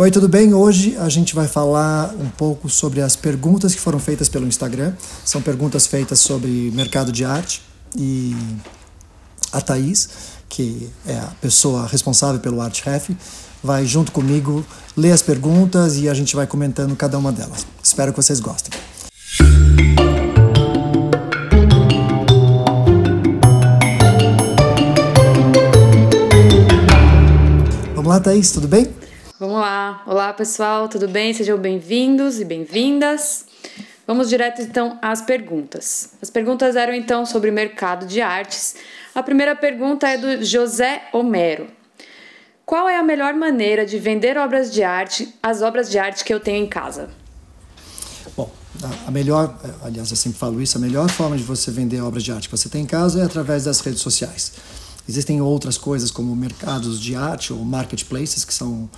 Oi, tudo bem? Hoje a gente vai falar um pouco sobre as perguntas que foram feitas pelo Instagram. São perguntas feitas sobre mercado de arte e a Thaís, que é a pessoa responsável pelo Art Ref, vai junto comigo ler as perguntas e a gente vai comentando cada uma delas. Espero que vocês gostem. Vamos lá, Thaís, tudo bem? Vamos lá. Olá, pessoal, tudo bem? Sejam bem-vindos e bem-vindas. Vamos direto então às perguntas. As perguntas eram então sobre mercado de artes. A primeira pergunta é do José Homero. Qual é a melhor maneira de vender obras de arte, as obras de arte que eu tenho em casa? Bom, a melhor, aliás, eu sempre falo isso, a melhor forma de você vender obras de arte que você tem em casa é através das redes sociais. Existem outras coisas como mercados de arte ou marketplaces, que são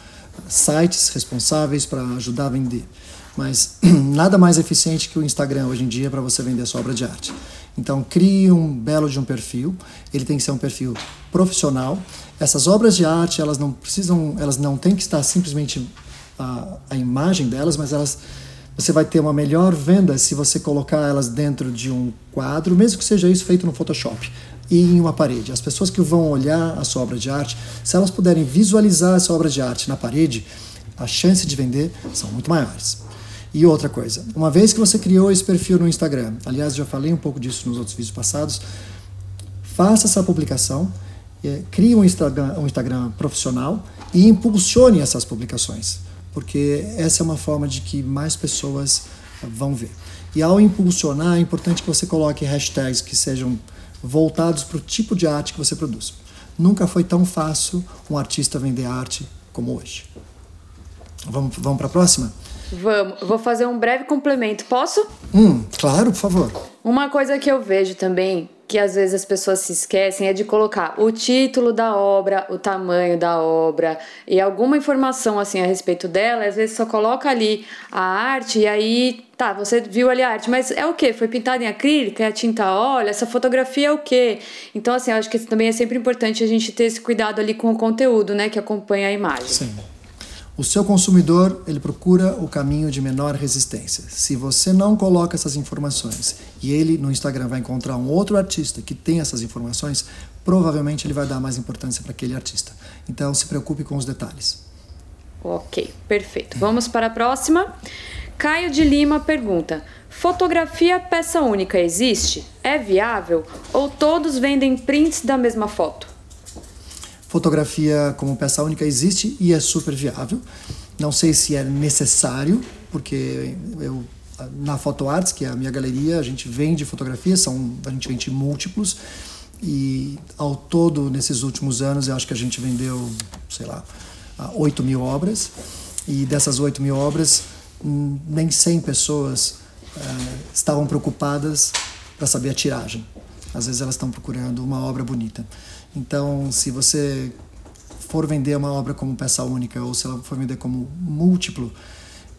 sites responsáveis para ajudar a vender. Mas nada mais eficiente que o Instagram hoje em dia para você vender sua obra de arte. Então crie um belo de um perfil. Ele tem que ser um perfil profissional. Essas obras de arte elas não precisam, elas não têm que estar simplesmente a, a imagem delas, mas elas você vai ter uma melhor venda se você colocar elas dentro de um quadro, mesmo que seja isso feito no Photoshop e em uma parede. As pessoas que vão olhar a sua obra de arte, se elas puderem visualizar essa obra de arte na parede, a chance de vender são muito maiores. E outra coisa, uma vez que você criou esse perfil no Instagram, aliás, já falei um pouco disso nos outros vídeos passados, faça essa publicação, eh, crie um Instagram, um Instagram profissional e impulsione essas publicações, porque essa é uma forma de que mais pessoas vão ver. E ao impulsionar, é importante que você coloque hashtags que sejam voltados para o tipo de arte que você produz. Nunca foi tão fácil um artista vender arte como hoje. Vamos, vamos para a próxima? Vamos. Vou fazer um breve complemento. Posso? Hum, claro, por favor. Uma coisa que eu vejo também, que às vezes as pessoas se esquecem, é de colocar o título da obra, o tamanho da obra e alguma informação assim a respeito dela. Às vezes só coloca ali a arte e aí Tá, você viu ali a arte, mas é o que? Foi pintado em acrílica? É a tinta óleo? Essa fotografia é o quê? Então, assim, acho que também é sempre importante a gente ter esse cuidado ali com o conteúdo, né? Que acompanha a imagem. Sim. O seu consumidor, ele procura o caminho de menor resistência. Se você não coloca essas informações e ele no Instagram vai encontrar um outro artista que tem essas informações, provavelmente ele vai dar mais importância para aquele artista. Então, se preocupe com os detalhes. Ok, perfeito. Vamos para a próxima. Caio de Lima pergunta: Fotografia peça única existe? É viável? Ou todos vendem prints da mesma foto? Fotografia como peça única existe e é super viável. Não sei se é necessário, porque eu na Photo Arts, que é a minha galeria, a gente vende fotografias, são, a gente vende múltiplos. E ao todo, nesses últimos anos, eu acho que a gente vendeu, sei lá, 8 mil obras. E dessas 8 mil obras, nem 100 pessoas uh, estavam preocupadas para saber a tiragem. Às vezes elas estão procurando uma obra bonita. Então, se você for vender uma obra como peça única ou se ela for vender como múltiplo,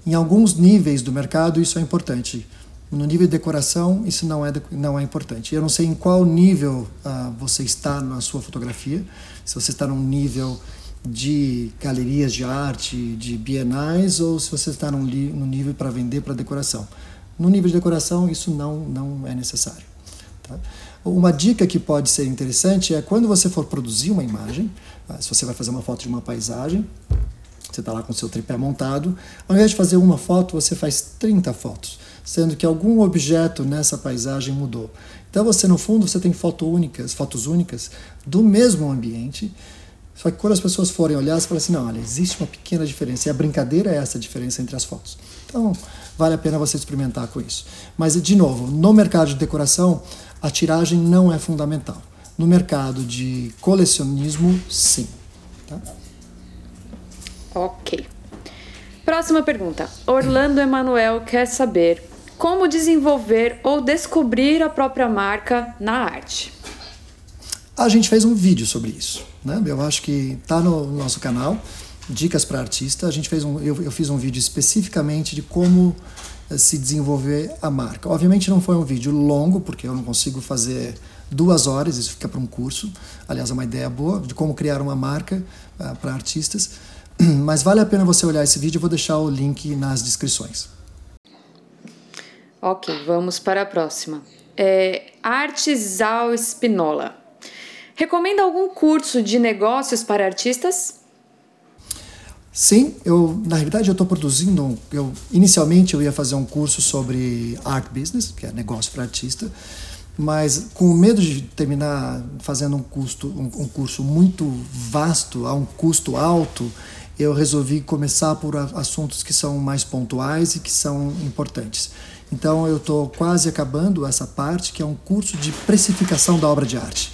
em alguns níveis do mercado isso é importante. No nível de decoração, isso não é, não é importante. Eu não sei em qual nível uh, você está na sua fotografia. Se você está num nível de galerias de arte, de bienais, ou se você está num, num nível para vender para decoração. No nível de decoração, isso não, não é necessário. Tá? Uma dica que pode ser interessante é quando você for produzir uma imagem, tá? se você vai fazer uma foto de uma paisagem, você está lá com o seu tripé montado, ao invés de fazer uma foto, você faz 30 fotos, sendo que algum objeto nessa paisagem mudou. Então você, no fundo, você tem fotos únicas, fotos únicas do mesmo ambiente, só que quando as pessoas forem olhar, você fala assim, não, olha, existe uma pequena diferença. E a brincadeira é essa diferença entre as fotos. Então, vale a pena você experimentar com isso. Mas, de novo, no mercado de decoração, a tiragem não é fundamental. No mercado de colecionismo, sim. Tá? Ok. Próxima pergunta. Orlando Emanuel quer saber como desenvolver ou descobrir a própria marca na arte. A gente fez um vídeo sobre isso. Né? Eu acho que está no nosso canal, Dicas para Artista. A gente fez um, eu, eu fiz um vídeo especificamente de como eh, se desenvolver a marca. Obviamente não foi um vídeo longo, porque eu não consigo fazer duas horas, isso fica para um curso. Aliás, é uma ideia boa de como criar uma marca uh, para artistas. Mas vale a pena você olhar esse vídeo, eu vou deixar o link nas descrições. Ok, vamos para a próxima. É, Artisal Spinola. Recomenda algum curso de negócios para artistas? Sim, eu na realidade eu estou produzindo. Eu inicialmente eu ia fazer um curso sobre art business, que é negócio para artista, mas com medo de terminar fazendo um, custo, um, um curso muito vasto, a um custo alto, eu resolvi começar por assuntos que são mais pontuais e que são importantes. Então eu estou quase acabando essa parte que é um curso de precificação da obra de arte.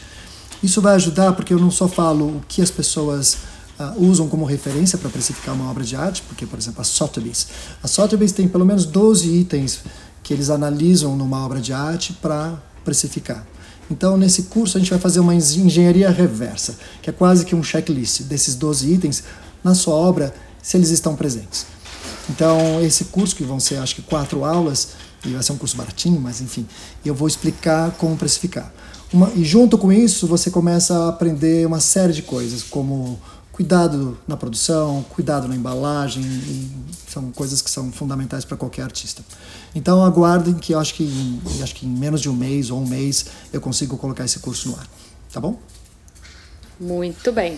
Isso vai ajudar porque eu não só falo o que as pessoas uh, usam como referência para precificar uma obra de arte, porque, por exemplo, a Sotheby's. A Sotheby's tem pelo menos 12 itens que eles analisam numa obra de arte para precificar. Então, nesse curso, a gente vai fazer uma engenharia reversa, que é quase que um checklist desses 12 itens na sua obra, se eles estão presentes. Então, esse curso, que vão ser acho que quatro aulas, e vai ser um curso baratinho, mas enfim, eu vou explicar como precificar. Uma, e junto com isso, você começa a aprender uma série de coisas, como cuidado na produção, cuidado na embalagem, são coisas que são fundamentais para qualquer artista. Então aguardem que eu acho que, em, acho que em menos de um mês ou um mês eu consigo colocar esse curso no ar, tá bom? Muito bem.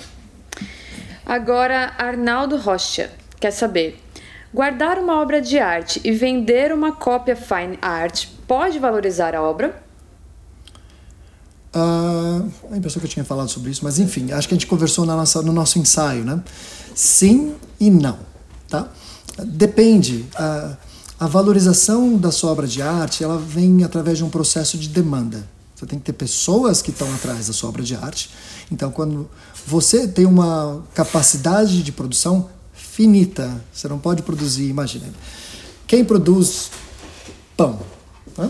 Agora Arnaldo Rocha quer saber: guardar uma obra de arte e vender uma cópia fine art pode valorizar a obra? A impressão que eu tinha falado sobre isso, mas enfim, acho que a gente conversou na nossa, no nosso ensaio, né? Sim e não, tá? Depende. Uh, a valorização da sua obra de arte, ela vem através de um processo de demanda. Você tem que ter pessoas que estão atrás da sua obra de arte. Então, quando você tem uma capacidade de produção finita, você não pode produzir, imagina. Quem produz pão? Né?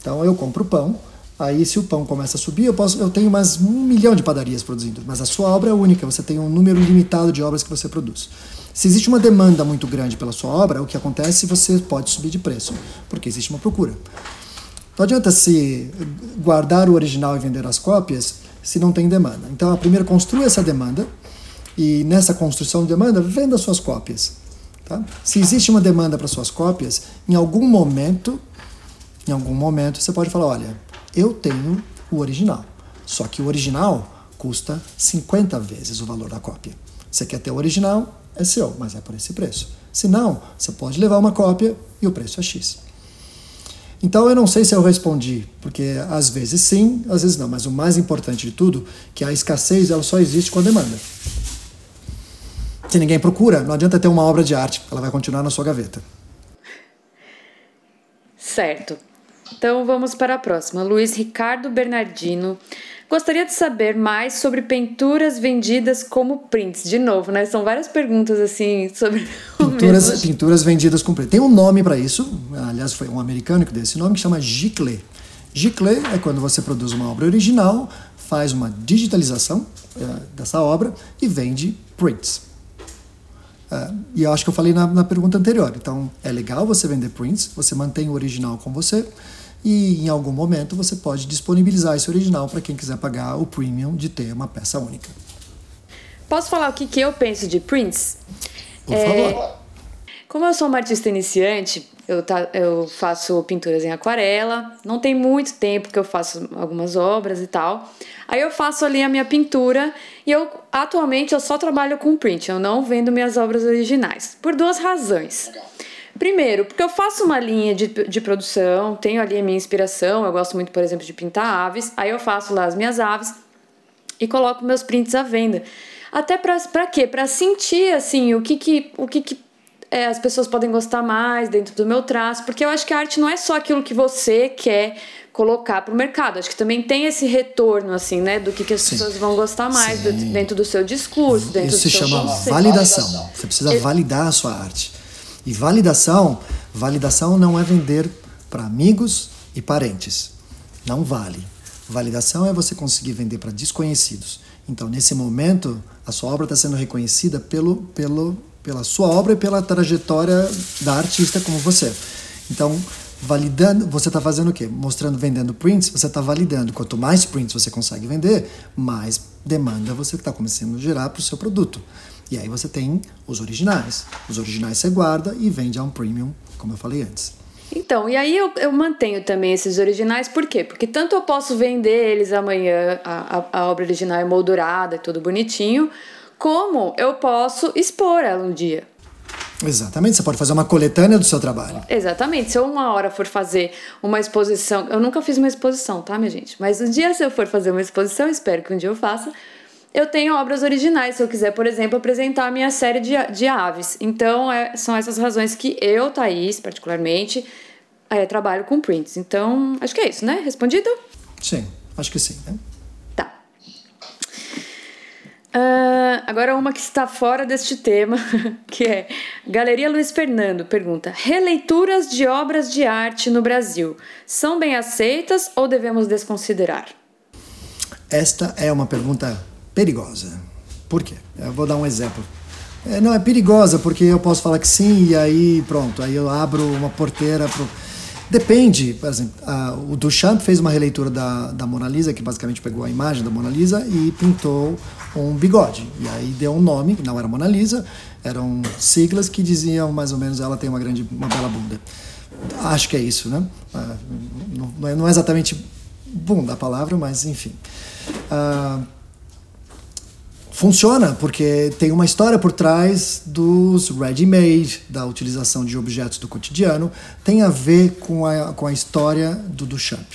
Então, eu compro pão Aí, se o pão começa a subir, eu, posso, eu tenho mais um milhão de padarias produzindo, mas a sua obra é única, você tem um número limitado de obras que você produz. Se existe uma demanda muito grande pela sua obra, o que acontece você pode subir de preço, porque existe uma procura. Não adianta se guardar o original e vender as cópias se não tem demanda. Então, a primeira construa essa demanda e nessa construção de demanda, venda suas cópias. Tá? Se existe uma demanda para suas cópias, em algum momento, em algum momento você pode falar, olha, eu tenho o original. Só que o original custa 50 vezes o valor da cópia. Você quer ter o original? É seu, mas é por esse preço. Se não, você pode levar uma cópia e o preço é X. Então eu não sei se eu respondi, porque às vezes sim, às vezes não, mas o mais importante de tudo, que a escassez ela só existe com a demanda. Se ninguém procura, não adianta ter uma obra de arte, ela vai continuar na sua gaveta. Certo. Então vamos para a próxima. Luiz Ricardo Bernardino. Gostaria de saber mais sobre pinturas vendidas como prints. De novo, né? São várias perguntas assim sobre pinturas, pinturas vendidas como prints. Tem um nome para isso. Aliás, foi um americano que deu esse nome que chama giclée. Giclée é quando você produz uma obra original, faz uma digitalização é, dessa obra e vende prints. Uh, e eu acho que eu falei na, na, pergunta anterior. Então, é legal você vender prints, você mantém o original com você, e em algum momento você pode disponibilizar esse original para quem quiser pagar o premium de ter uma peça única. Posso falar o que, que eu penso de prints? Por é, favor. Como eu sou uma artista iniciante, eu, tá, eu faço pinturas em aquarela, não tem muito tempo que eu faço algumas obras e tal. Aí eu faço ali a minha pintura e eu atualmente eu só trabalho com print, eu não vendo minhas obras originais. Por duas razões. Primeiro, porque eu faço uma linha de, de produção, tenho ali a minha inspiração, eu gosto muito, por exemplo, de pintar aves, aí eu faço lá as minhas aves e coloco meus prints à venda. Até pra, pra quê? Pra sentir, assim, o que que, o que, que é, as pessoas podem gostar mais dentro do meu traço, porque eu acho que a arte não é só aquilo que você quer colocar para o mercado. Acho que também tem esse retorno, assim, né, do que, que as Sim. pessoas vão gostar mais do, dentro do seu discurso, dentro Isso do se seu chama conceito. validação. Você precisa validar a sua arte. E validação, validação não é vender para amigos e parentes. Não vale. Validação é você conseguir vender para desconhecidos. Então, nesse momento, a sua obra está sendo reconhecida pelo, pelo, pela sua obra e pela trajetória da artista como você. Então, validando, você está fazendo o quê? Mostrando, vendendo prints, você está validando. Quanto mais prints você consegue vender, mais demanda você está começando a gerar para o seu produto. E aí você tem os originais. Os originais você guarda e vende a um premium, como eu falei antes. Então, e aí eu, eu mantenho também esses originais, por quê? Porque tanto eu posso vender eles amanhã, a, a, a obra original emoldurada, tudo bonitinho, como eu posso expor ela um dia. Exatamente, você pode fazer uma coletânea do seu trabalho. Exatamente, se eu uma hora for fazer uma exposição, eu nunca fiz uma exposição, tá, minha gente? Mas um dia se eu for fazer uma exposição, espero que um dia eu faça, eu tenho obras originais, se eu quiser, por exemplo, apresentar a minha série de, de aves. Então, é, são essas razões que eu, Thaís, particularmente, é, trabalho com prints. Então, acho que é isso, né? Respondido? Sim, acho que sim, né? Tá. Uh, agora uma que está fora deste tema, que é Galeria Luiz Fernando pergunta: Releituras de obras de arte no Brasil são bem aceitas ou devemos desconsiderar? Esta é uma pergunta perigosa. Por quê? Eu vou dar um exemplo. É, não, é perigosa porque eu posso falar que sim e aí pronto, aí eu abro uma porteira pro... Depende, por exemplo, a, o Duchamp fez uma releitura da, da Mona Lisa, que basicamente pegou a imagem da Mona Lisa e pintou um bigode. E aí deu um nome, que não era Mona Lisa, eram siglas que diziam mais ou menos ela tem uma grande, uma bela bunda. Acho que é isso, né? Ah, não, não é exatamente bunda a palavra, mas enfim. Uh, funciona porque tem uma história por trás dos ready-made, da utilização de objetos do cotidiano, tem a ver com a, com a história do Duchamp.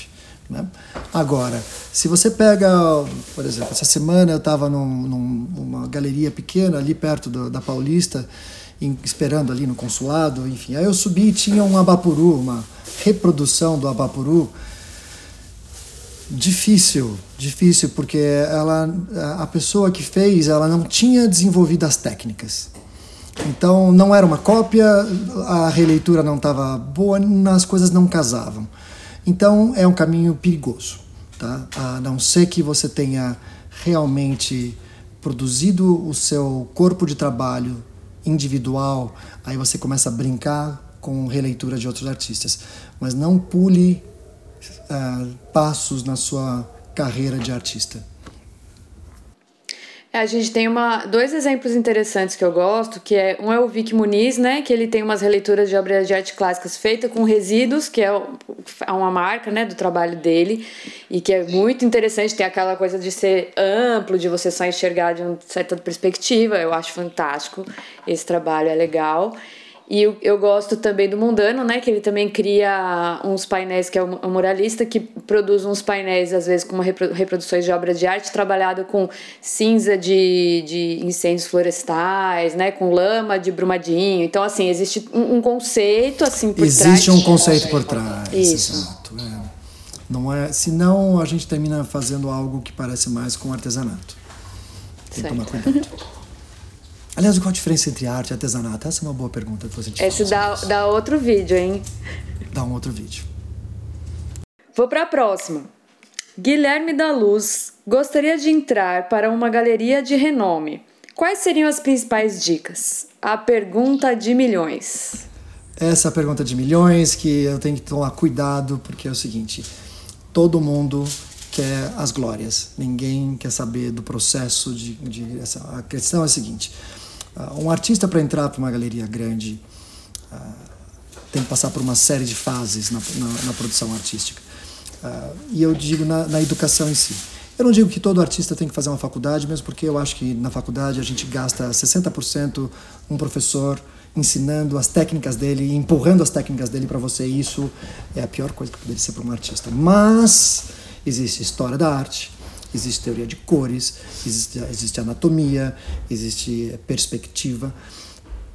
Né? Agora, se você pega, por exemplo, essa semana eu estava num, numa galeria pequena ali perto do, da Paulista, em, esperando ali no consulado, enfim. Aí eu subi e tinha um abapuru, uma reprodução do abapuru Difícil, difícil, porque ela, a pessoa que fez, ela não tinha desenvolvido as técnicas. Então não era uma cópia, a releitura não estava boa, as coisas não casavam. Então é um caminho perigoso, tá? A não ser que você tenha realmente produzido o seu corpo de trabalho individual, aí você começa a brincar com releitura de outros artistas. Mas não pule uh, passos na sua carreira de artista? É, a gente tem uma, dois exemplos interessantes que eu gosto, que é um é o Vic Muniz, né, que ele tem umas releituras de obras de arte clássicas feitas com resíduos, que é, é uma marca, né, do trabalho dele, e que é muito interessante, tem aquela coisa de ser amplo, de você só enxergar de uma certa perspectiva, eu acho fantástico, esse trabalho é legal. E eu, eu, gosto também do Mundano, né? Que ele também cria uns painéis, que é um muralista que produz uns painéis, às vezes, com reproduções de obras de arte, trabalhado com cinza de, de incêndios florestais, né? Com lama de brumadinho. Então, assim, existe um, um conceito, assim, por existe trás. Existe um conceito por trás. Isso. Exato. É. Não é, senão a gente termina fazendo algo que parece mais com artesanato. Tem certo. que tomar cuidado. Aliás, qual a diferença entre arte e artesanato? Essa é uma boa pergunta que você Esse dá, dá outro vídeo, hein? Dá um outro vídeo. Vou para a próxima. Guilherme da Luz gostaria de entrar para uma galeria de renome. Quais seriam as principais dicas? A pergunta de milhões. Essa pergunta de milhões que eu tenho que tomar cuidado, porque é o seguinte: todo mundo quer as glórias, ninguém quer saber do processo de. de essa, a questão é a seguinte: um artista, para entrar para uma galeria grande, uh, tem que passar por uma série de fases na, na, na produção artística. Uh, e eu digo na, na, educação em si. Eu não digo que todo artista tem que fazer uma faculdade, mesmo porque eu acho que na faculdade a gente gasta 60% um professor ensinando as técnicas dele, empurrando as técnicas dele para você. Isso é a pior coisa que poderia ser para um artista. Mas existe história da arte, existe teoria de cores, existe, existe anatomia, existe perspectiva.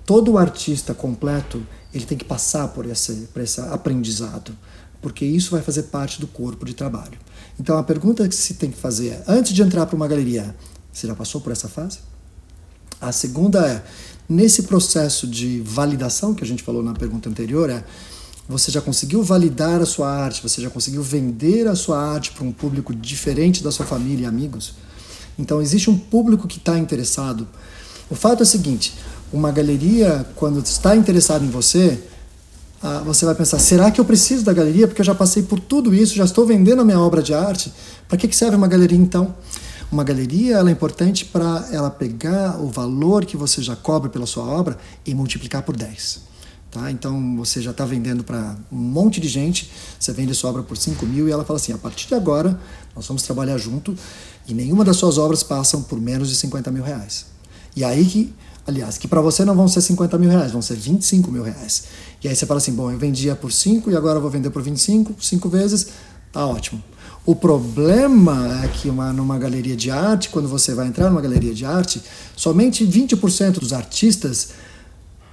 Todo artista completo ele tem que passar por esse, por esse aprendizado, porque isso vai fazer parte do corpo de trabalho. Então a pergunta que se tem que fazer é, antes de entrar para uma galeria, você já passou por essa fase? A segunda é, nesse processo de validação que a gente falou na pergunta anterior, é você já conseguiu validar a sua arte, você já conseguiu vender a sua arte para um público diferente da sua família e amigos. Então existe um público que está interessado. O fato é o seguinte: uma galeria, quando está interessada em você, ah, você vai pensar: será que eu preciso da galeria? Porque eu já passei por tudo isso, já estou vendendo a minha obra de arte. Para que serve uma galeria então? Uma galeria ela é importante para ela pegar o valor que você já cobra pela sua obra e multiplicar por 10. Tá? Então você já está vendendo para um monte de gente, você vende sua obra por 5 mil e ela fala assim: a partir de agora nós vamos trabalhar junto e nenhuma das suas obras passam por menos de 50 mil reais. E aí que, aliás, que para você não vão ser 50 mil reais, vão ser 25 mil reais. E aí você fala assim: bom, eu vendia por 5 e agora eu vou vender por 25, 5 vezes, tá ótimo. O problema é que uma, numa galeria de arte, quando você vai entrar numa galeria de arte, somente 20% dos artistas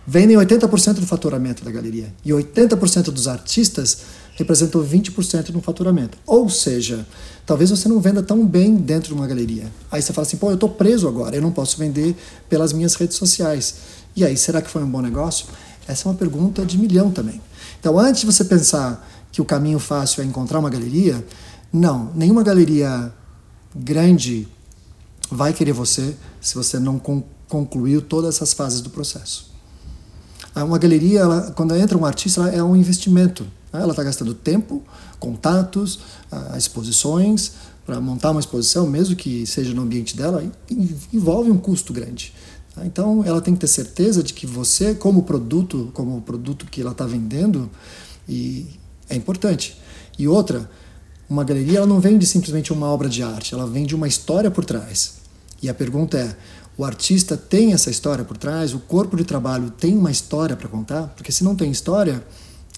vendem 80% do faturamento da galeria. E 80% dos artistas representam 20% no faturamento. Ou seja, talvez você não venda tão bem dentro de uma galeria. Aí você fala assim, pô, eu estou preso agora, eu não posso vender pelas minhas redes sociais. E aí, será que foi um bom negócio? Essa é uma pergunta de milhão também. Então, antes de você pensar que o caminho fácil é encontrar uma galeria, não, nenhuma galeria grande vai querer você se você não concluiu todas essas fases do processo. Uma galeria, ela, quando entra um artista, é um investimento. Né? Ela está gastando tempo, contatos, exposições, para montar uma exposição, mesmo que seja no ambiente dela, envolve um custo grande. Tá? Então, ela tem que ter certeza de que você, como produto, como produto que ela está vendendo, e é importante. E outra, uma galeria ela não vende simplesmente uma obra de arte, ela vende uma história por trás. E a pergunta é: o artista tem essa história por trás, o corpo de trabalho tem uma história para contar, porque se não tem história,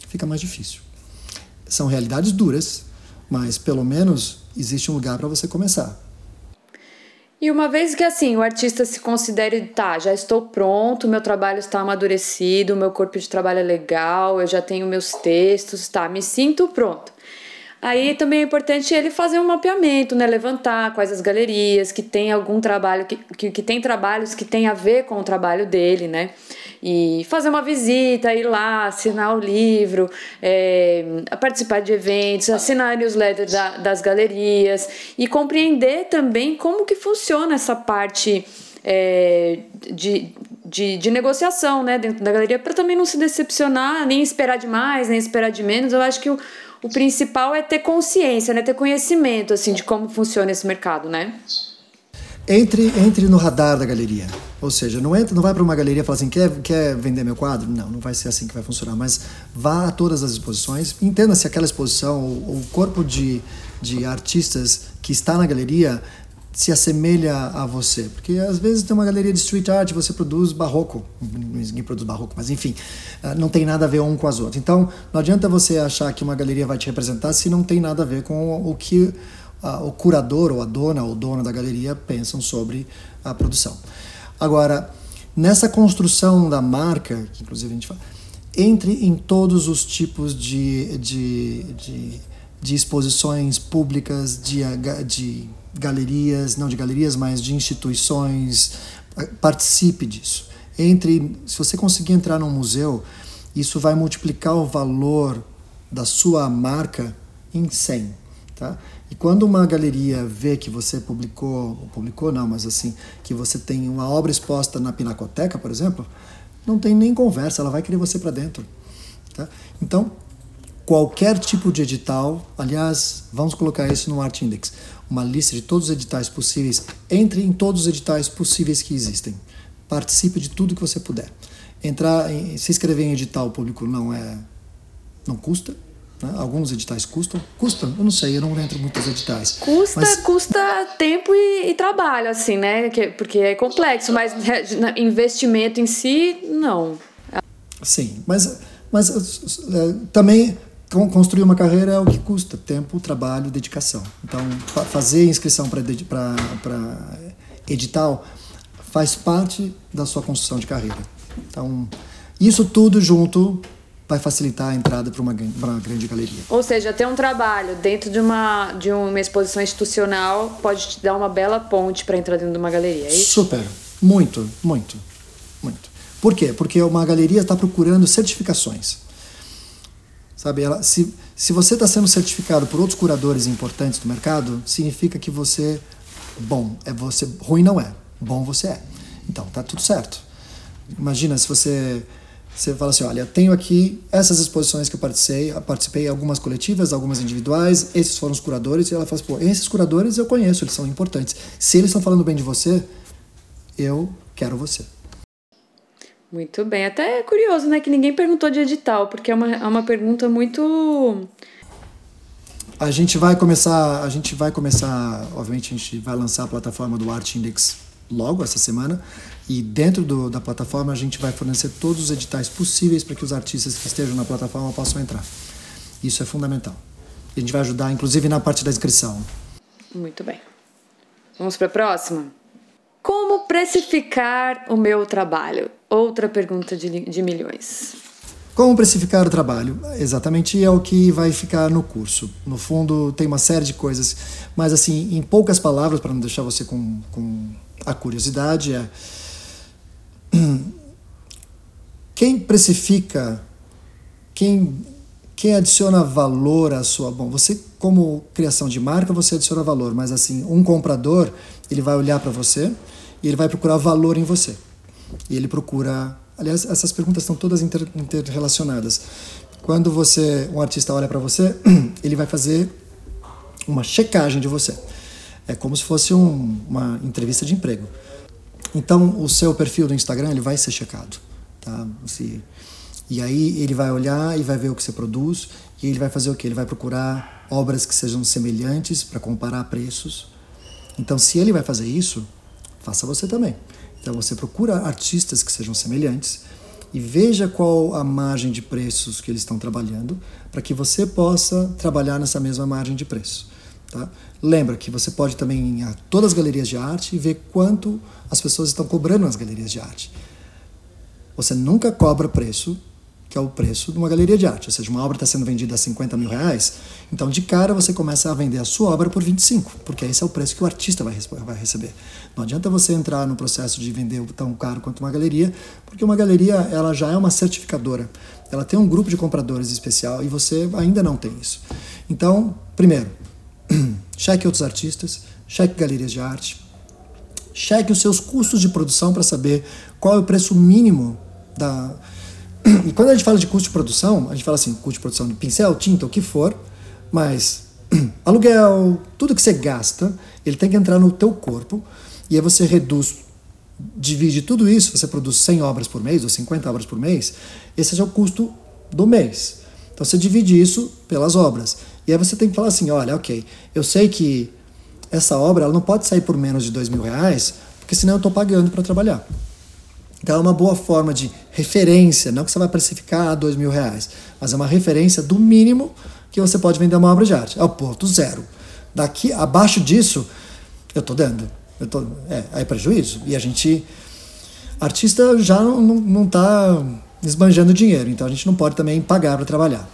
fica mais difícil. São realidades duras, mas pelo menos existe um lugar para você começar. E uma vez que assim o artista se considere, tá, já estou pronto, meu trabalho está amadurecido, meu corpo de trabalho é legal, eu já tenho meus textos, tá, me sinto pronto. Aí também é importante ele fazer um mapeamento, né? Levantar quais as galerias que tem algum trabalho, que, que, que tem trabalhos que tem a ver com o trabalho dele, né? E fazer uma visita, ir lá, assinar o livro, é, participar de eventos, assinar a newsletter da, das galerias e compreender também como que funciona essa parte é, de, de, de, negociação né, dentro da galeria, para também não se decepcionar, nem esperar demais, nem esperar de menos. Eu acho que o, o principal é ter consciência, né? Ter conhecimento, assim, de como funciona esse mercado, né? Entre, entre no radar da galeria. Ou seja, não entra, não vai para uma galeria e fala assim, quer, quer vender meu quadro? Não, não vai ser assim que vai funcionar. Mas vá a todas as exposições, entenda se aquela exposição, o, o corpo de, de artistas que está na galeria se assemelha a você. Porque às vezes tem uma galeria de street art, você produz barroco. Ninguém produz barroco, mas enfim, ah, não tem nada a ver um com as outras. Então, não adianta você achar que uma galeria vai te representar se não tem nada a ver com o que uh, o curador, ou a dona, ou dono da galeria pensam sobre a produção. Agora, nessa construção da marca, que inclusive a gente fala, entre em todos os tipos de, de, de, de exposições públicas, de, de galerias, não de galerias, mas de instituições, participe disso. Entre, se você conseguir entrar num museu, isso vai multiplicar o valor da sua marca em 100, tá? E quando uma galeria vê que você publicou, publicou não, mas assim, que você tem uma obra exposta na Pinacoteca, por exemplo, não tem nem conversa, ela vai querer você para dentro, tá? Então, qualquer tipo de edital, aliás, vamos colocar isso no Art Index uma lista de todos os editais possíveis, entre em todos os editais possíveis que existem. Participe de tudo que você puder. Entrar, em, se inscrever em edital público não é, não custa. Né? Alguns editais custam, custam. Eu não sei, eu não entro em muitos editais. Custa, mas... custa tempo e, e, trabalho, assim, né? Porque é complexo, mas né, investimento em si, não. Para mas, mas eh, também construir uma carreira é o que custa tempo, trabalho, dedicação. Então, fazer inscrição para edital faz parte da sua construção de carreira. Então, isso tudo junto vai facilitar a entrada para uma, uma, grande galeria. Ou seja, ter um trabalho dentro de uma, de uma exposição institucional pode te dar uma bela ponte para entrar dentro de uma galeria, é isso? Super, muito, muito, muito. Por quê? Porque uma galeria está procurando certificações. Sabe, ela, se, se você está sendo certificado por outros curadores importantes do mercado, significa que você bom é você ruim não é, bom você é. Então tá tudo certo. Imagina se você Você fala assim, olha, tenho aqui essas exposições que eu participei, participei algumas coletivas, algumas individuais, esses foram os curadores, e ela fala assim, pô, esses curadores eu conheço, eles são importantes. Se eles estão falando bem de você, eu quero você. Muito bem. Até é curioso, né, que ninguém perguntou de edital, porque é uma, é uma pergunta muito a gente vai começar, a gente vai começar, obviamente a gente vai lançar a plataforma do Art Index logo essa semana e dentro do, da plataforma a gente vai fornecer todos os editais possíveis para que os artistas que estejam na plataforma possam entrar. Isso é fundamental. E a gente vai ajudar, inclusive, na parte da inscrição. Muito bem. Vamos para a próxima? Como precificar o meu trabalho? Outra pergunta de, de milhões. Como precificar o trabalho? Exatamente é o que vai ficar no curso. No fundo, tem uma série de coisas, mas assim, em poucas palavras, para não deixar você com, com a curiosidade, é. Quem precifica, quem, quem adiciona valor à sua. Bom, você, como criação de marca, você adiciona valor, mas assim, um comprador, ele vai olhar para você e ele vai procurar valor em você. E ele procura Aliás, essas perguntas estão todas inter, interrelacionadas. Quando você, um artista olha para você, ele vai fazer uma checagem de você. É como se fosse um, uma entrevista de emprego. Então, o seu perfil do Instagram ele vai ser checado, tá? Se, e aí ele vai olhar e vai ver o que você produz e ele vai fazer o que? Ele vai procurar obras que sejam semelhantes para comparar preços. Então, se ele vai fazer isso, faça você também. Então você procura artistas que sejam semelhantes e veja qual a margem de preços que eles estão trabalhando para que você possa trabalhar nessa mesma margem de preço. Tá? Lembra que você pode também ir a todas as galerias de arte e ver quanto as pessoas estão cobrando nas galerias de arte. Você nunca cobra preço que é o preço de uma galeria de arte. Ou seja, uma obra está sendo vendida a 50 mil reais, então de cara você começa a vender a sua obra por 25, porque esse é o preço que o artista vai, vai receber. Não adianta você entrar no processo de vender tão caro quanto uma galeria, porque uma galeria ela já é uma certificadora. Ela tem um grupo de compradores especial e você ainda não tem isso. Então, primeiro, cheque outros artistas, cheque galerias de arte, cheque os seus custos de produção para saber qual é o preço mínimo da E quando a gente fala de custo de produção, a gente fala assim, custo de produção de pincel, tinta, o que for, mas aluguel, tudo que você gasta, ele tem que entrar no teu corpo e aí você reduz, divide tudo isso, você produz 100 obras por mês ou 50 obras por mês, esse é o custo do mês. Então você divide isso pelas obras. E aí você tem que falar assim, olha, ok, eu sei que essa obra ela não pode sair por menos de dois mil reais, porque senão eu estou pagando para trabalhar. Então é uma boa forma de referência, não que você vai precificar dois mil reais, mas é uma referência do mínimo que você pode vender uma obra de arte. É o ponto zero. Daqui abaixo disso, eu estou dando. Eu tô, é, é prejuízo. E a gente, artista já não está esbanjando dinheiro, então a gente não pode também pagar para trabalhar.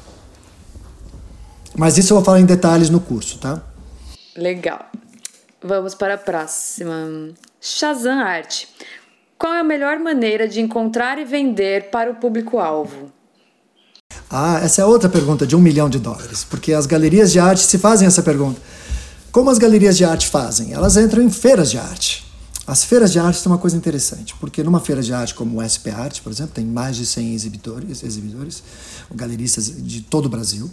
Mas isso eu vou falar em detalhes no curso, tá? Legal. Vamos para a próxima. Shazam Arte. Qual é a melhor maneira de encontrar e vender para o público-alvo? Ah, essa é outra pergunta de um milhão de dólares, porque as galerias de arte se fazem essa pergunta. Como as galerias de arte fazem? Elas entram em feiras de arte. As feiras de arte são uma coisa interessante, porque numa feira de arte como o SP Arte, por exemplo, tem mais de 100 exibidores, exibidores galeristas de todo o Brasil.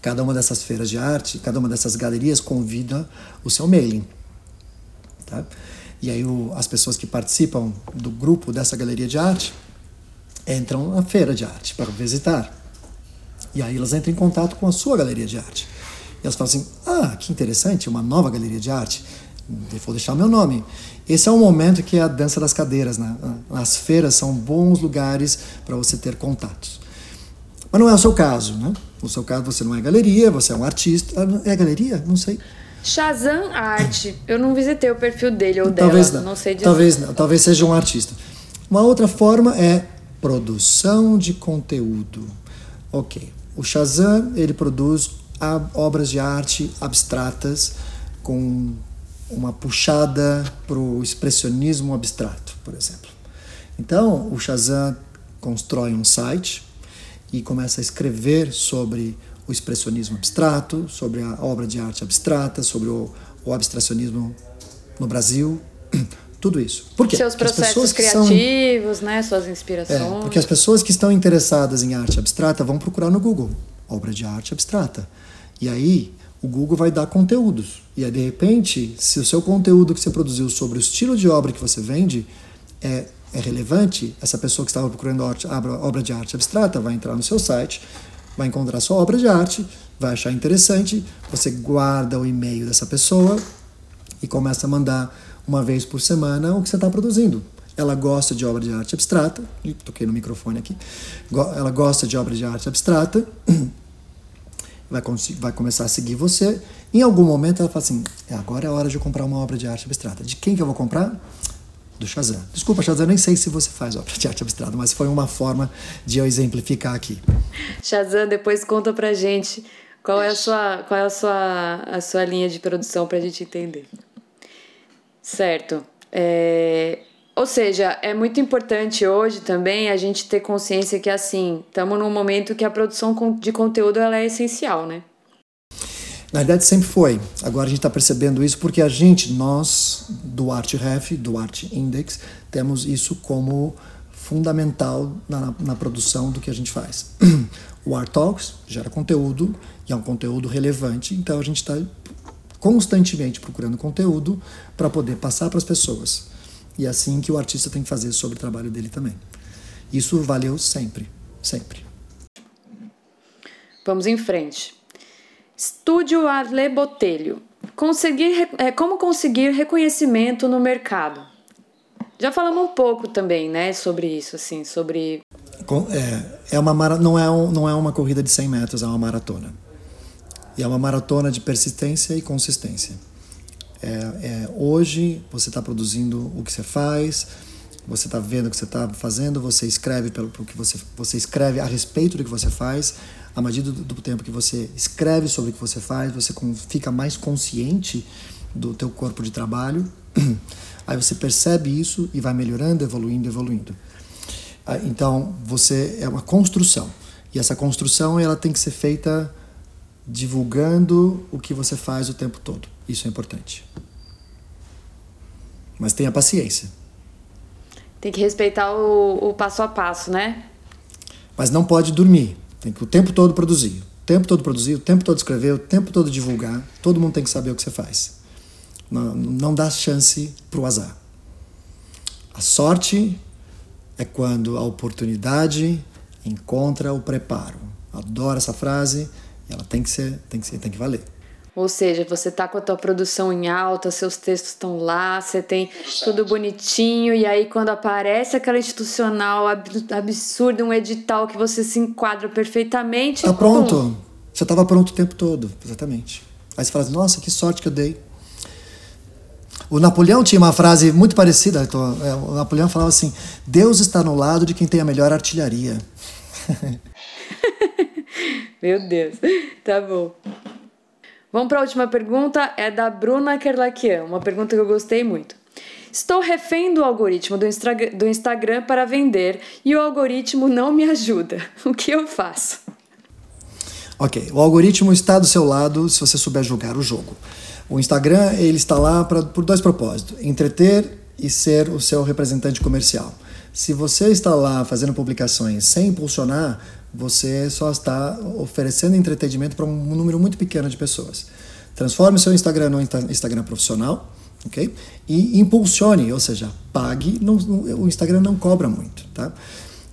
Cada uma dessas feiras de arte, cada uma dessas galerias convida o seu mailing. Tá? E aí o, as pessoas que participam do grupo dessa galeria de arte entram na feira de arte para visitar. E aí elas entram em contato com a sua galeria de arte. E elas falam assim: ah, que interessante, uma nova galeria de arte. Vou deixar o meu nome. Esse é um momento que é a dança das cadeiras. Né? As feiras são bons lugares para você ter contatos. Mas não é o seu caso, né? No seu caso, você não é galeria, você é um artista. É galeria? Não sei. Shazam Arte. Eu não visitei o perfil dele ou talvez dela. Não. não sei dizer. Talvez não. Talvez seja um artista. Uma outra forma é produção de conteúdo. Ok. O Shazam ele produz obras de arte abstratas com uma puxada para o expressionismo abstrato, por exemplo. Então, o Shazam constrói um site e começa a escrever sobre o expressionismo abstrato, sobre a obra de arte abstrata, sobre o, o abstracionismo no Brasil, Tudo isso. Por quê? Seus Porque as processos pessoas que são- criativos, né? Suas inspirações. é, porque as pessoas que estão interessadas em arte abstrata vão procurar no Google obra de arte abstrata. E aí o Google vai dar conteúdos. E aí, de repente, se o seu conteúdo que você produziu sobre o estilo de obra que você vende é, é relevante, essa pessoa que estava procurando arte- obra de arte abstrata vai entrar no seu site, vai encontrar sua obra de arte, vai achar interessante, você guarda o e-mail dessa pessoa e começa a mandar uma vez por semana o que você está produzindo. Ela gosta de obra de arte abstrata, Ih, toquei no microfone aqui. Ela gosta de obra de arte abstrata, vai, vai começar a seguir você. Em algum momento ela fala assim: "É, agora é hora de comprar uma obra de arte abstrata. De quem que eu vou comprar? Do Shazam. Desculpa, Shazam, eu nem sei se você faz obra de arte abstrata, mas foi uma forma de eu exemplificar aqui. Shazam, depois conta pra gente qual é a sua, qual é a sua, a sua linha de produção pra gente entender. Certo. É, Ou seja, é muito importante hoje também a gente ter consciência que, assim, estamos num momento que a produção de conteúdo ela é essencial, né? Na verdade, sempre foi. Agora a gente está percebendo isso porque a gente, nós, do Art Ref, do Art Index, temos isso como fundamental na, na produção do que a gente faz. O Art Talks gera conteúdo e é um conteúdo relevante, então a gente está constantemente procurando conteúdo para poder passar para as pessoas. E é assim que o artista tem que fazer sobre o trabalho dele também. Isso valeu sempre, sempre. Vamos em frente. Estúdio Arle Botelho. Conseguir, é, como conseguir reconhecimento no mercado? Já falamos um pouco também, né, sobre isso, assim, sobre É, é uma mara, não, é um, não é uma corrida de 100 metros, é uma maratona. E é uma maratona de persistência e consistência. É, é, hoje você está produzindo o que você faz, você está vendo o que você está fazendo, você escreve pelo, pelo que você, você escreve a respeito do que você faz. À medida do, do tempo que você escreve sobre o que você faz, você com- fica mais consciente do teu corpo de trabalho. Aí você percebe isso e vai melhorando, evoluindo, evoluindo. Ah, Então, você é uma construção. E essa construção ela tem que ser feita divulgando o que você faz o tempo todo. Isso é importante. Mas tenha paciência. tem que respeitar o, o passo a passo, né? Mas não pode dormir. Tem que o tempo todo produzir. O tempo todo produzir, o tempo todo escrever, o tempo todo divulgar. Todo mundo tem que saber o que você faz. Não, não dá chance para o azar. A sorte é quando a oportunidade encontra o preparo. Adoro essa frase. Ela tem que ser, tem que ser, tem que valer. Ou seja, você tá com a tua produção em alta, seus textos estão lá, você tem tudo bonitinho, e aí quando aparece aquela institucional ab- absurda, um edital que você se enquadra perfeitamente. Tá pum, pronto. Você estava pronto o tempo todo, exatamente. Aí você fala assim, nossa, que sorte que eu dei. O Napoleão tinha uma frase muito parecida. então, é, O Napoleão falava assim: Deus está no lado de quem tem a melhor artilharia. Meu Deus, tá bom. Vamos para a última pergunta, é da Bruna Kerlakian, uma pergunta que eu gostei muito. Estou refém do algoritmo do, Instra- do Instagram para vender e o algoritmo não me ajuda. O que eu faço? Ok, o algoritmo está do seu lado se você souber jogar o jogo. O Instagram ele está lá pra, por dois propósitos: entreter e ser o seu representante comercial. Se você está lá fazendo publicações sem impulsionar, você só está oferecendo entretenimento para um número muito pequeno de pessoas. Transforme seu Instagram no Insta- Instagram profissional, ok? E impulsione, ou seja, pague. Não- o Instagram não cobra muito, tá?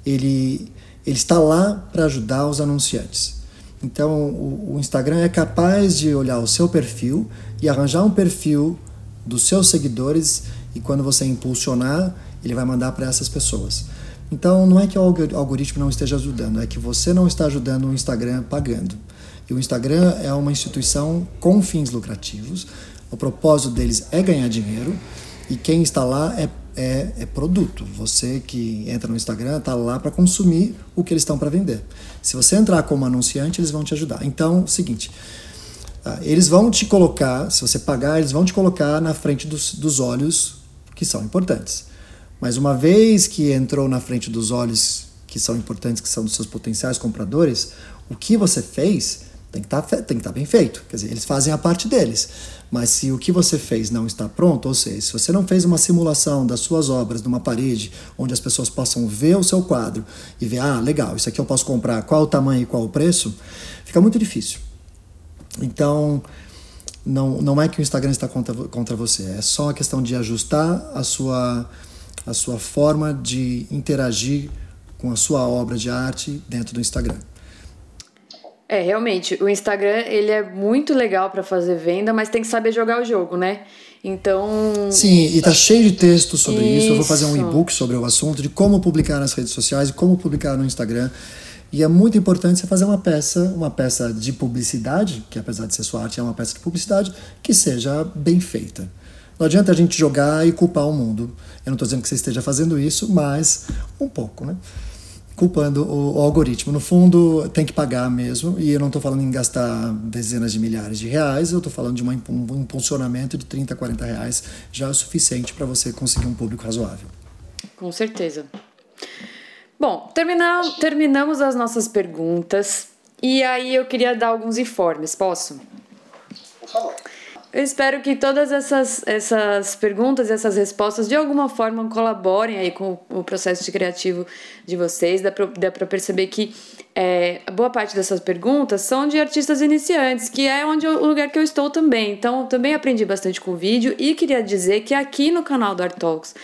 Ele, ele está lá para ajudar os anunciantes. Então, o, o Instagram é capaz de olhar o seu perfil e arranjar um perfil dos seus seguidores e quando você impulsionar, ele vai mandar para essas pessoas. Então, não é que o algo- algoritmo não esteja ajudando, é que você não está ajudando o Instagram pagando. E o Instagram é uma instituição com fins lucrativos. O propósito deles é ganhar dinheiro e quem está lá é, é, é produto. Você que entra no Instagram está lá para consumir o que eles estão para vender. Se você entrar como anunciante, eles vão te ajudar. Então, seguinte, ah, eles vão te colocar, se você pagar, eles vão te colocar na frente dos, dos olhos que são importantes. Mas uma vez que entrou na frente dos olhos que são importantes, que são dos seus potenciais compradores, o que você fez Tem que tá, estar tá bem feito. Quer dizer, eles fazem a parte deles. Mas se o que você fez não está pronto, ou seja, se você não fez uma simulação das suas obras numa parede onde as pessoas possam ver o seu quadro e ver, ah, legal, isso aqui eu posso comprar, qual o tamanho e qual o preço, fica muito difícil. Então, não, não é que o Instagram está contra, contra você, é só uma questão de ajustar a sua, a sua forma de interagir com a sua obra de arte dentro do Instagram. É, realmente, o Instagram ele é muito legal para fazer venda, mas tem que saber jogar o jogo, né? Então. Sim, e tá cheio de texto sobre isso. isso. Eu vou fazer um e-book sobre o assunto de como publicar nas redes sociais e como publicar no Instagram. E é muito importante você fazer uma peça, uma peça de publicidade, que apesar de ser sua arte, é uma peça de publicidade, que seja bem feita. Não adianta a gente jogar e culpar o mundo. Eu não estou dizendo que você esteja fazendo isso, mas um pouco, né? Culpando o, o algoritmo. No fundo, tem que pagar mesmo. E eu não estou falando em gastar dezenas de milhares de reais, eu estou falando de uma, um impulsionamento de 30, 40 reais já é o suficiente para você conseguir um público razoável. Com certeza. Bom, terminar, terminamos as nossas perguntas e aí eu queria dar alguns informes, posso? Por favor. Eu espero que todas essas, essas perguntas e essas respostas de alguma forma colaborem aí com o processo de criativo de vocês. Dá para perceber que é, boa parte dessas perguntas são de artistas iniciantes, que é onde eu, o lugar que eu estou também. Então, também aprendi bastante com o vídeo e queria dizer que aqui no canal do Art Talks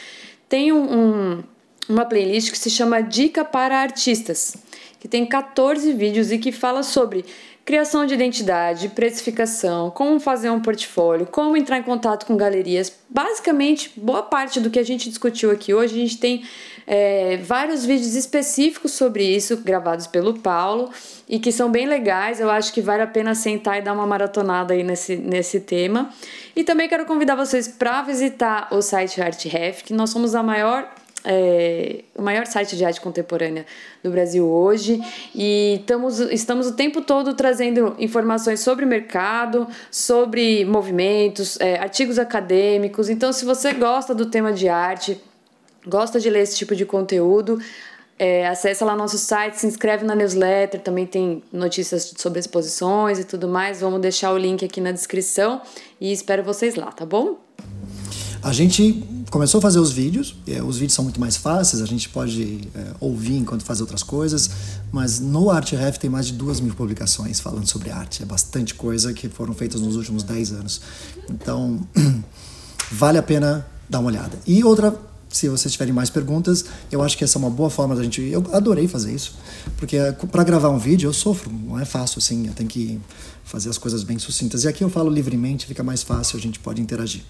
tem um, um uma playlist que se chama Dica para Artistas, que tem 14 vídeos e que fala sobre criação de identidade, precificação, como fazer um portfólio, como entrar em contato com galerias. Basicamente, boa parte do que a gente discutiu aqui hoje, a gente tem é, vários vídeos específicos sobre isso, gravados pelo Paulo, e que são bem legais. Eu acho que vale a pena sentar e dar uma maratonada aí nesse, nesse tema. E também quero convidar vocês para visitar o site ArtRef, que nós somos a maior é, o maior site de arte contemporânea do Brasil hoje e estamos, estamos o tempo todo trazendo informações sobre mercado, sobre movimentos, é, artigos acadêmicos. Então, se você gosta do tema de arte, gosta de ler esse tipo de conteúdo, é, acessa lá nosso site, se inscreve na newsletter, também tem notícias sobre exposições e tudo mais. Vamos deixar o link aqui na descrição e espero vocês lá, tá bom? A gente começou a fazer os vídeos, é, os vídeos são muito mais fáceis, a gente pode é, ouvir enquanto faz outras coisas, mas no ArtRef tem mais de duas mil publicações falando sobre arte, é bastante coisa que foram feitas nos últimos 10 anos. Então, vale a pena dar uma olhada. E outra se vocês tiverem mais perguntas, eu acho que essa é uma boa forma da gente. Eu adorei fazer isso, porque é, para gravar um vídeo eu sofro, não é fácil assim, eu tenho que fazer as coisas bem sucintas. E aqui eu falo livremente, fica mais fácil, a gente pode interagir.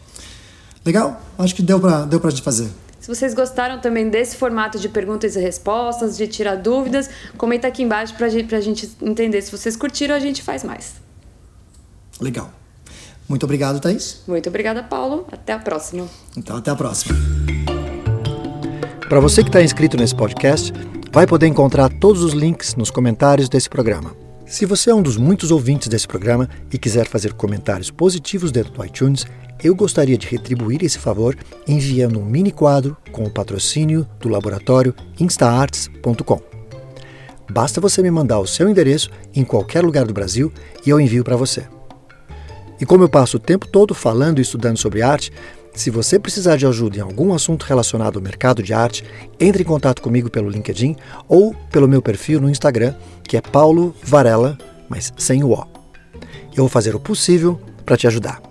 Legal? Acho que deu para deu pra gente fazer. Se vocês gostaram também desse formato de perguntas e respostas, de tirar dúvidas, comenta aqui embaixo para a gente entender. Se vocês curtiram, a gente faz mais. Legal. Muito obrigado, Thaís. Muito obrigada, Paulo. Até a próxima. Então, até a próxima. Para você que está inscrito nesse podcast, vai poder encontrar todos os links nos comentários desse programa. Se você é um dos muitos ouvintes desse programa e quiser fazer comentários positivos dentro do iTunes, eu gostaria de retribuir esse favor enviando um mini quadro com o patrocínio do laboratório instaarts.com. Basta você me mandar o seu endereço em qualquer lugar do Brasil e eu envio para você. E como eu passo o tempo todo falando e estudando sobre arte, se você precisar de ajuda em algum assunto relacionado ao mercado de arte, entre em contato comigo pelo LinkedIn ou pelo meu perfil no Instagram, que é Paulo Varela, mas sem o O. Eu vou fazer o possível para te ajudar.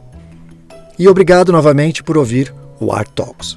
E obrigado novamente por ouvir o Art Talks.